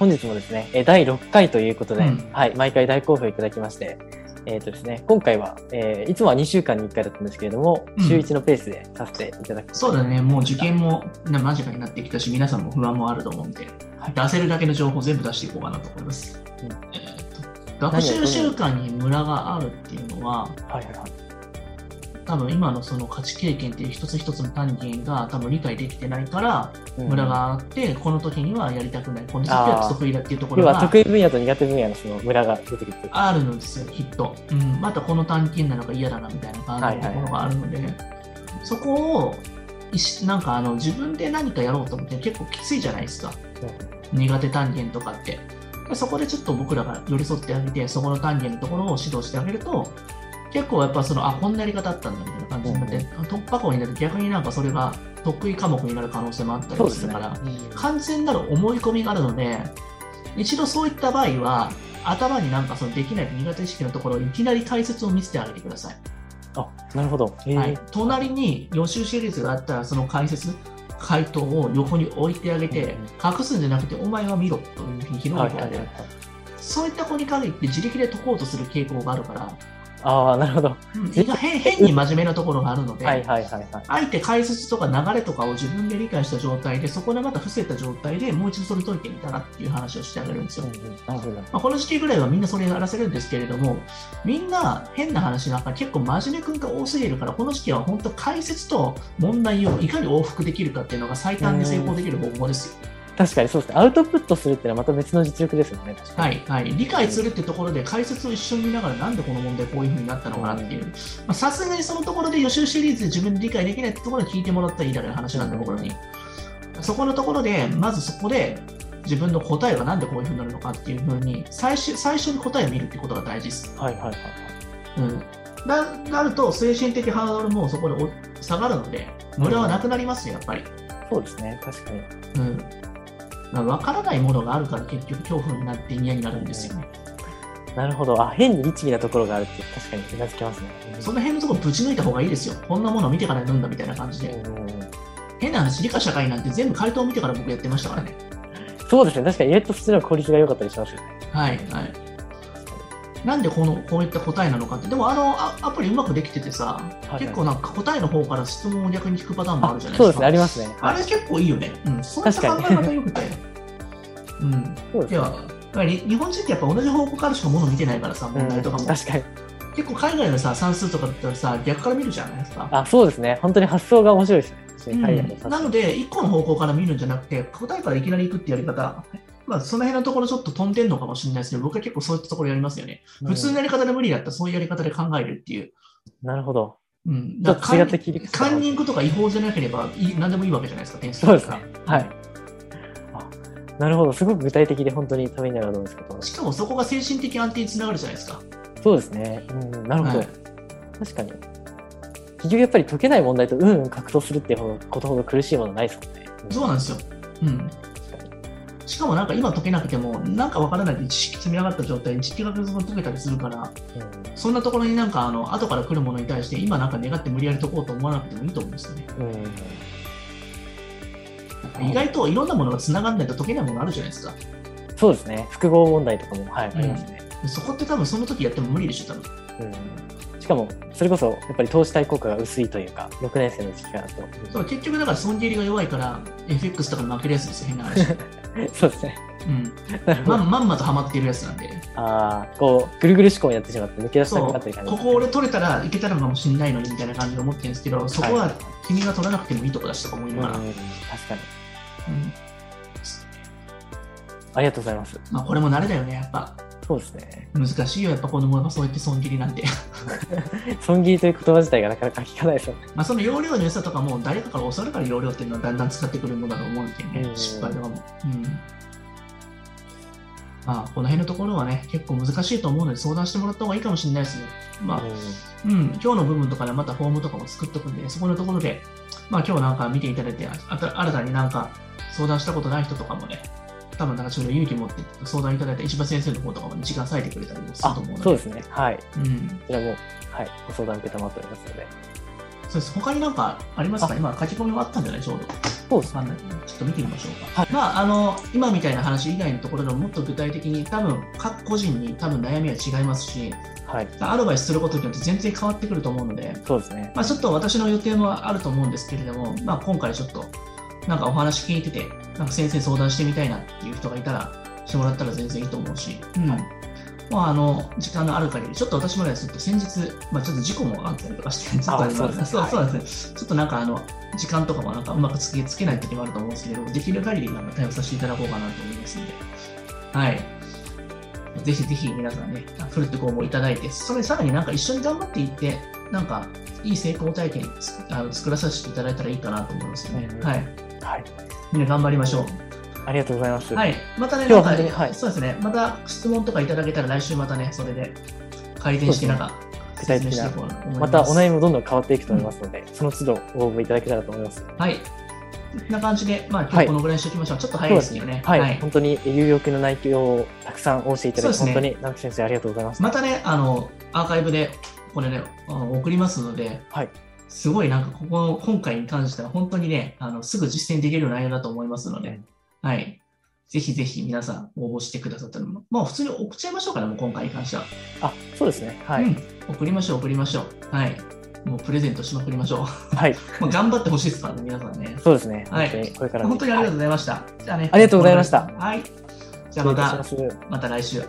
本日もですね、えー第6回ということで、うんはい、毎回大好評いただきまして、えっ、とですね、今回は、えーいつもは2週間に1回だったんですけれども、うん週1のペースでさせていただく。そうだね、もう受験もな間近になってきたし、皆さんも不安もあると思うんで、はい出せるだけの情報を全部出していこうかなと思います。うんえーと学習習慣にムラがあるっていうのは、はいはいはい。多分今のその価値経験っていう一つ一つの単元が多分理解できてないから、うん。ムラがあって、この時にはやりたくない、この時は得意だっていうところが得意分野と苦手分野のそのムラが出てくるあるのですよ、きっと。うん、またこの単金なのか嫌だなみたいな感じのところがあるので、そこをなんかあの自分で何かやろうと思って結構きついじゃないですか。苦手単元とかって。でそこでちょっと僕らが寄り添ってあげて、そこの単元のところを指導してあげると、結構やっぱその、あ、こんなやり方あったんだみたいな感じになって、突破口になると逆になんかそれが得意科目になる可能性もあったりするから、。うん完全なる思い込みがあるので、一度そういった場合は、頭になんかそのできない苦手意識のところをいきなり解説を見せてあげてください。あ、なるほど。えーはい、隣に予習シリーズがあったら、その解説、回答を横に置いてあげて、隠すんじゃなくて、お前は見ろというふうに広げてあげる。そういった子に限って自力で解こうとする傾向があるから、ああ、なるほど。うん変変に真面目なところがあるので、はいはいはいはい。あえて解説とか流れとかを自分で理解した状態で、そこでまた伏せた状態でもう一度それ解いてみたらっていう話をしてあげるんですよ。うんうんなるほど。まあ、この時期ぐらいはみんなそれやらせるんですけれども、みんな変な話なんか結構真面目くんが多すぎるから、この時期は本当解説と問題をいかに往復できるかっていうのが最短で成功できる方法ですよ。確かにそうですね。アウトプットするっていうのはまた別の実力ですよね。はい、はい。理解するってところで解説を一緒に見ながらなんでこの問題こういうふうになったのかなっていう。まあさすがにそのところで予習シリーズで自分で理解できないってところで聞いてもらったらいいだけの話なんで、僕らに。そこのところで、まずそこで自分の答えがなんでこういうふうになるのかっていうふうに、最初最初に答えを見るってことが大事です。はいはいはいはい。うん。ななると、精神的ハードルもそこでお下がるので、無駄はなくなりますよ、やっぱり。そうですね。確かに。うん。まあ分からないものがあるから結局恐怖になって嫌になるんですよね。なるほど。あ、変に律儀なところがあるって確かにうなずけますね。その辺のところぶち抜いた方がいいですよ。こんなものを見てから読んだみたいな感じで。変な話、理科社会なんて全部回答を見てから僕やってましたからね。そうですね。確かに意外とそっちの効率が良かったりしますよね。はい、はい。なんでこのこういった答えなのかって、でもあのアアプリうまくできててさ、はい結構なんか答えの方から質問を逆に聞くパターンもああるじゃないですか。そうですね。ありますね。あれ結構いいよね。うん、そういった考え確か方よくて。うん。そうですね。いや、日本人ってやっぱ同じ方向からしかもの見てないからさ、問題とかも。うん確かに。結構海外のさ、算数とかだったらさ、逆から見るじゃないですか。あ、そうですね。本当に発想が面白いですね。うん、なので、1個の方向から見るんじゃなくて、答えからいきなり行くってやり方、まあ、その辺のところちょっと飛んでんのかもしれないですけど、僕は結構そういったところやりますよね。普通のやり方で無理だったら、そういうやり方で考えるっていう。なるほど。うん、ちょっと違ったカンニングとか違法じゃなければいい何でもいいわけじゃないですか、点数そうですね。はい。あなるほど。すごく具体的で本当にためになると思うんですけど。しかもそこが精神的安定につながるじゃないですか。そうですね。うん、なるほど。はい確かに。結局やっぱり解けない問題とうんうん格闘するっていうことほど苦しいものないですもんね。そうなんですよ。うん。しかもなんか今解けなくても、なんかわからないで知識積み上がった状態で実験が解けたりするから、うんそんなところになんかあの後から来るものに対して、今なんか願って無理やり解こうと思わなくてもいいと思うんですよね。うん意外といろんなものがつながんないと解けないものあるじゃないですか。そうですね。複合問題とかも、はい、ありますね。でそこって多分その時やっても無理でしょ、多分。うん、しかも、それこそ、やっぱり投資対効果が薄いというか、6年生の時期からと。そう結局だから損切りが弱いから、FX とかに負けるやつですよ、変な話。そうですね。うん。まんまんまとハマってるやつなんで。ああ、こう、ぐるぐる思考になってしまって、抜け出したくなったり感じここ俺取れたらいけたのかもしれないのにみたいな感じで思ってるんですけど、そこは君が取らなくてもいいとこだしとか思いながら。うん、確かに。うんありがとうございます。まあ、これも慣れだよね、やっぱ。そうですね。難しいよ、やっぱ子供がそうやって損切りなんて。損切りという言葉自体がなかなか聞かないですよね。まあその容量の良さとかも誰かから教わるから容量っていうのはだんだん使ってくるものだと思うんでね、うん失敗とかも。うん。まあ、この辺のところはね、結構難しいと思うので相談してもらった方がいいかもしれないですね。まあ、うん、今日の部分とかでまたフォームとかも作っとくんで、そこのところで、まあ今日なんか見ていただいて、あた新たになんか相談したことない人とかもね、多分なんかちょっと勇気持って相談いただいた石破先生の方とかも、ね、時間割いてくれたりもするあと思うので、そうですね。はい。こうん、ちらも、はい、ご相談受けたまっておりますので。そうです。他になんかありますか？今書き込みもあったんじゃない？ちょうど。そうですわかんないちょっと見てみましょうか。まあ、あの、今みたいな話以外のところでももっと具体的に多分各個人に多分悩みは違いますし、はい。アドバイスすることによって全然変わってくると思うので、そうですね。まあ、ちょっと私の予定もあると思うんですけれども、まあ、今回ちょっとなんかお話聞いてて、なんか先生相談してみたいなっていう人がいたら、してもらったら全然いいと思うし、うん。はい。まあ、あの時間のある限り、ちょっと私もね、ちょっと先日、まあ、ちょっと事故もあったりとかして、ちょっとそうですね。そうですね、ちょっとなんかあの時間とかもなんかうまくつけつけない時もあると思うんですけど、できる限りなんか対応させていただこうかなと思いますので、はい。ぜひぜひ皆さんね、フルってご応募いただいて、それさらになんか一緒に頑張っていって、なんかいい成功体験つあの作らさせていただいたらいいかなと思いますよね。うん。はい。はい。みんな頑張りましょう。ありがとうございます。はい。またね、今日本当にはいそうですね。また質問とかいただけたら来週またね、それで改善して、そうんなか具体的なま。たお悩みもどんどん変わっていくと思いますので、その都度ご応募いただけたらと思います。はい。こんな感じで、まあ今はい日このぐらいにしておきましょう。ちょっと早そいうですけどね。はい、本当に有力な内容をたくさんお教えいただき、ね本当に直木先生ありがとうございました。またね、あの、アーカイブで、これね、送りますので、はい。すごいなんかここの今回に関しては本当にね、あのすぐ実践できる内容だと思いますので、はい。ぜひぜひ皆さん応募してくださったら、まあ普通に送っちゃいましょうかね、もう今回に関しては。あ、そうですね。はい。うん。送りましょう、送りましょう。はい。もうプレゼントしまくりましょはい。う。もう頑張ってほしいですからね、皆さんね。そうですね。はいこれから本当にありがとううございました。じゃあね。ありがとうございましたはい。じゃあごまた。また来週。